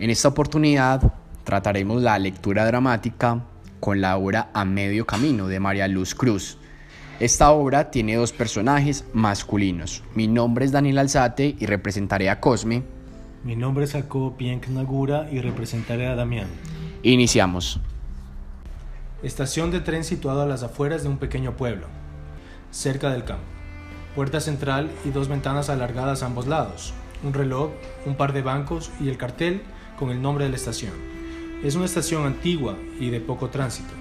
En esta oportunidad trataremos la lectura dramática con la obra A Medio Camino de María Luz Cruz. Esta obra tiene dos personajes masculinos. Mi nombre es Daniel Alzate y representaré a Cosme. Mi nombre es Jacob Pienk Nagura y representaré a Damián. Iniciamos. Estación de tren situada a las afueras de un pequeño pueblo, cerca del campo. Puerta central y dos ventanas alargadas a ambos lados. Un reloj, un par de bancos y el cartel con el nombre de la estación. Es una estación antigua y de poco tránsito.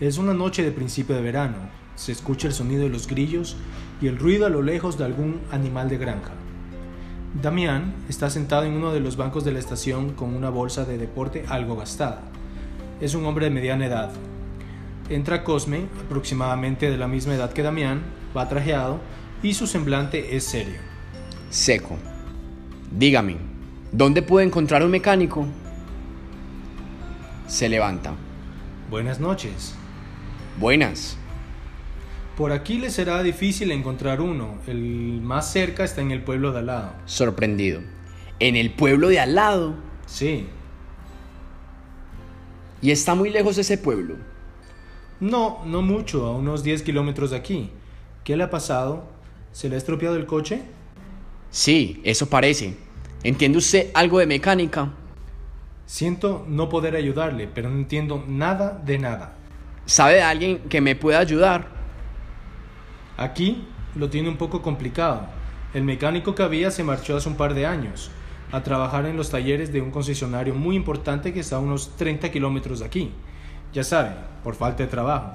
Es una noche de principio de verano. Se escucha el sonido de los grillos y el ruido a lo lejos de algún animal de granja. Damián está sentado en uno de los bancos de la estación con una bolsa de deporte algo gastada. Es un hombre de mediana edad. Entra Cosme, aproximadamente de la misma edad que Damián, va trajeado y su semblante es serio. Seco. Dígame, ¿dónde puedo encontrar un mecánico? Se levanta. Buenas noches. Buenas. Por aquí le será difícil encontrar uno. El más cerca está en el pueblo de al lado. Sorprendido. ¿En el pueblo de al lado? Sí. ¿Y está muy lejos ese pueblo? No, no mucho, a unos 10 kilómetros de aquí. ¿Qué le ha pasado? ¿Se le ha estropeado el coche? Sí, eso parece. ¿Entiende usted algo de mecánica? Siento no poder ayudarle, pero no entiendo nada de nada. ¿Sabe de alguien que me pueda ayudar? Aquí lo tiene un poco complicado. El mecánico que había se marchó hace un par de años a trabajar en los talleres de un concesionario muy importante que está a unos 30 kilómetros de aquí. Ya sabe, por falta de trabajo.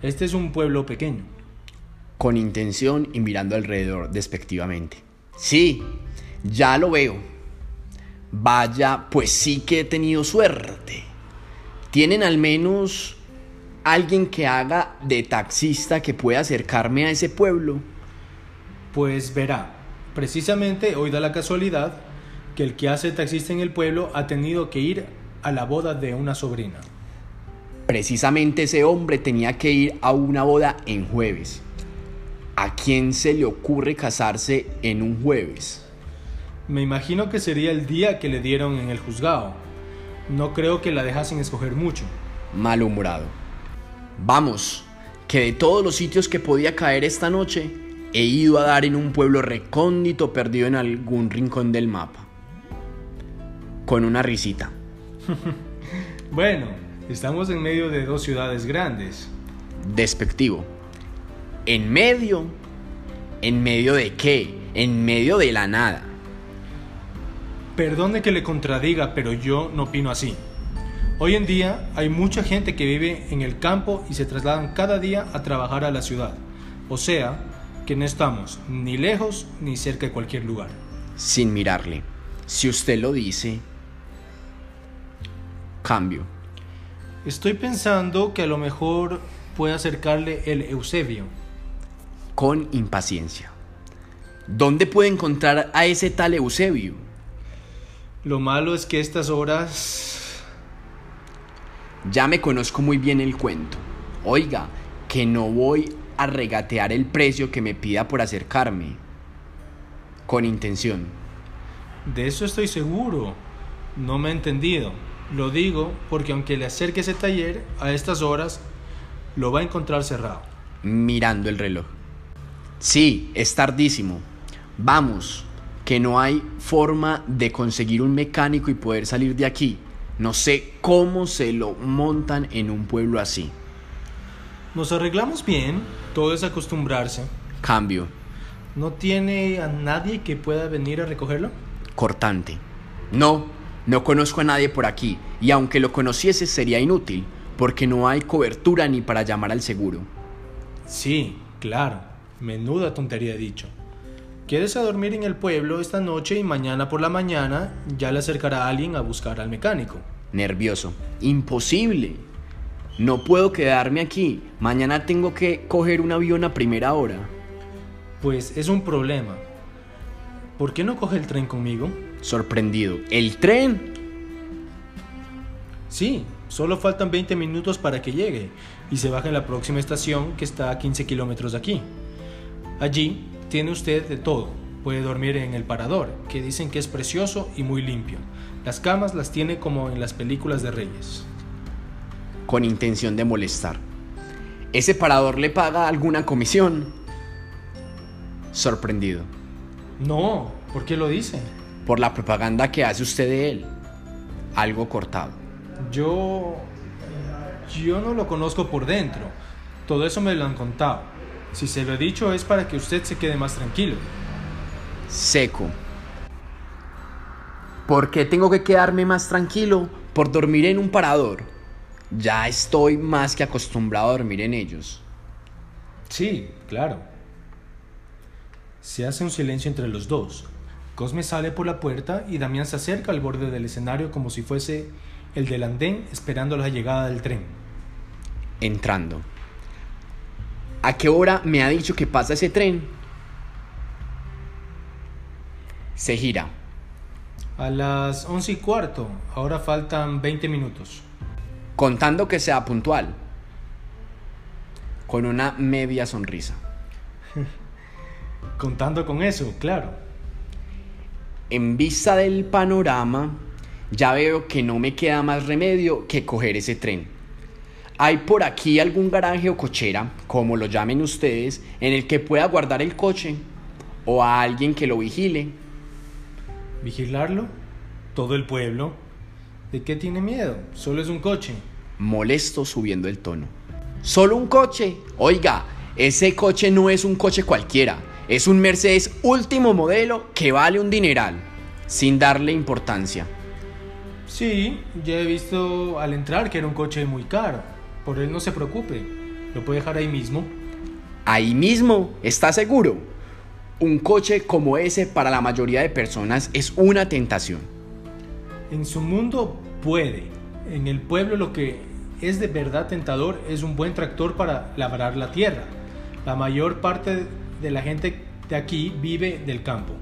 Este es un pueblo pequeño. Con intención y mirando alrededor despectivamente. Sí, ya lo veo. Vaya, pues sí que he tenido suerte. ¿Tienen al menos alguien que haga de taxista que pueda acercarme a ese pueblo? Pues verá, precisamente hoy da la casualidad que el que hace taxista en el pueblo ha tenido que ir a la boda de una sobrina. Precisamente ese hombre tenía que ir a una boda en jueves. ¿A quién se le ocurre casarse en un jueves? Me imagino que sería el día que le dieron en el juzgado. No creo que la dejasen escoger mucho. Malhumorado. Vamos, que de todos los sitios que podía caer esta noche, he ido a dar en un pueblo recóndito perdido en algún rincón del mapa. Con una risita. bueno, estamos en medio de dos ciudades grandes. Despectivo. ¿En medio? ¿En medio de qué? En medio de la nada. Perdone que le contradiga, pero yo no opino así. Hoy en día hay mucha gente que vive en el campo y se trasladan cada día a trabajar a la ciudad. O sea, que no estamos ni lejos ni cerca de cualquier lugar. Sin mirarle. Si usted lo dice, cambio. Estoy pensando que a lo mejor puede acercarle el Eusebio. Con impaciencia. ¿Dónde puede encontrar a ese tal Eusebio? Lo malo es que estas horas... Ya me conozco muy bien el cuento. Oiga, que no voy a regatear el precio que me pida por acercarme. Con intención. De eso estoy seguro. No me he entendido. Lo digo porque aunque le acerque ese taller a estas horas, lo va a encontrar cerrado. Mirando el reloj. Sí, es tardísimo. Vamos, que no hay forma de conseguir un mecánico y poder salir de aquí. No sé cómo se lo montan en un pueblo así. Nos arreglamos bien, todo es acostumbrarse. Cambio. ¿No tiene a nadie que pueda venir a recogerlo? Cortante. No, no conozco a nadie por aquí, y aunque lo conociese sería inútil, porque no hay cobertura ni para llamar al seguro. Sí, claro. Menuda tontería he dicho. Quédese a dormir en el pueblo esta noche y mañana por la mañana ya le acercará a alguien a buscar al mecánico. Nervioso. Imposible. No puedo quedarme aquí. Mañana tengo que coger un avión a primera hora. Pues es un problema. ¿Por qué no coge el tren conmigo? Sorprendido. ¿El tren? Sí, solo faltan 20 minutos para que llegue y se baje en la próxima estación que está a 15 kilómetros de aquí. Allí tiene usted de todo. Puede dormir en el parador, que dicen que es precioso y muy limpio. Las camas las tiene como en las películas de Reyes. Con intención de molestar. ¿Ese parador le paga alguna comisión? Sorprendido. No, ¿por qué lo dice? Por la propaganda que hace usted de él. Algo cortado. Yo... Yo no lo conozco por dentro. Todo eso me lo han contado. Si se lo he dicho es para que usted se quede más tranquilo. Seco. ¿Por qué tengo que quedarme más tranquilo por dormir en un parador? Ya estoy más que acostumbrado a dormir en ellos. Sí, claro. Se hace un silencio entre los dos. Cosme sale por la puerta y Damián se acerca al borde del escenario como si fuese el del andén esperando la llegada del tren. Entrando. ¿A qué hora me ha dicho que pasa ese tren? Se gira. A las once y cuarto. Ahora faltan 20 minutos. Contando que sea puntual. Con una media sonrisa. Contando con eso, claro. En vista del panorama, ya veo que no me queda más remedio que coger ese tren. ¿Hay por aquí algún garaje o cochera, como lo llamen ustedes, en el que pueda guardar el coche? ¿O a alguien que lo vigile? ¿Vigilarlo? ¿Todo el pueblo? ¿De qué tiene miedo? Solo es un coche. Molesto subiendo el tono. ¿Solo un coche? Oiga, ese coche no es un coche cualquiera. Es un Mercedes último modelo que vale un dineral, sin darle importancia. Sí, ya he visto al entrar que era un coche muy caro. Por él no se preocupe. Lo puede dejar ahí mismo. Ahí mismo, ¿está seguro? Un coche como ese para la mayoría de personas es una tentación. En su mundo puede. En el pueblo lo que es de verdad tentador es un buen tractor para labrar la tierra. La mayor parte de la gente de aquí vive del campo.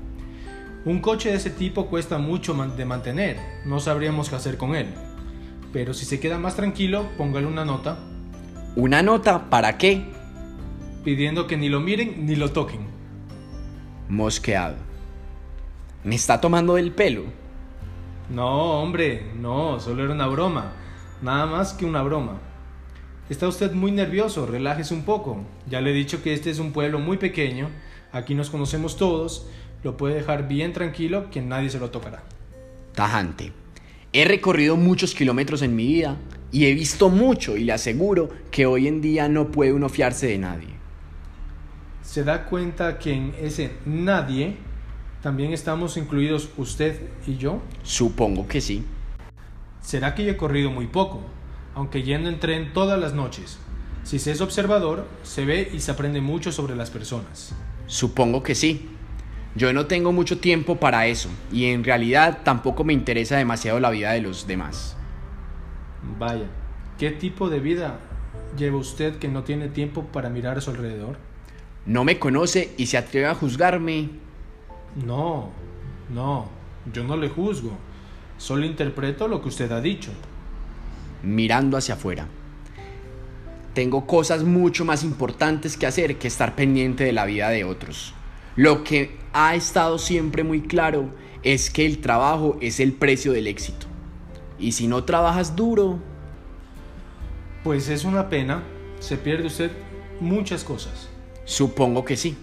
Un coche de ese tipo cuesta mucho de mantener, no sabríamos qué hacer con él. Pero si se queda más tranquilo, póngale una nota. ¿Una nota para qué? Pidiendo que ni lo miren ni lo toquen. Mosqueado. ¿Me está tomando del pelo? No, hombre, no, solo era una broma. Nada más que una broma. Está usted muy nervioso, relájese un poco. Ya le he dicho que este es un pueblo muy pequeño, aquí nos conocemos todos, lo puede dejar bien tranquilo que nadie se lo tocará. Tajante. He recorrido muchos kilómetros en mi vida y he visto mucho y le aseguro que hoy en día no puede uno fiarse de nadie. ¿Se da cuenta que en ese nadie también estamos incluidos usted y yo? Supongo que sí. ¿Será que yo he corrido muy poco? aunque yendo en tren todas las noches. Si se es observador, se ve y se aprende mucho sobre las personas. Supongo que sí. Yo no tengo mucho tiempo para eso y en realidad tampoco me interesa demasiado la vida de los demás. Vaya, ¿qué tipo de vida lleva usted que no tiene tiempo para mirar a su alrededor? No me conoce y se atreve a juzgarme. No, no, yo no le juzgo. Solo interpreto lo que usted ha dicho mirando hacia afuera. Tengo cosas mucho más importantes que hacer que estar pendiente de la vida de otros. Lo que ha estado siempre muy claro es que el trabajo es el precio del éxito. Y si no trabajas duro... Pues es una pena. Se pierde usted muchas cosas. Supongo que sí.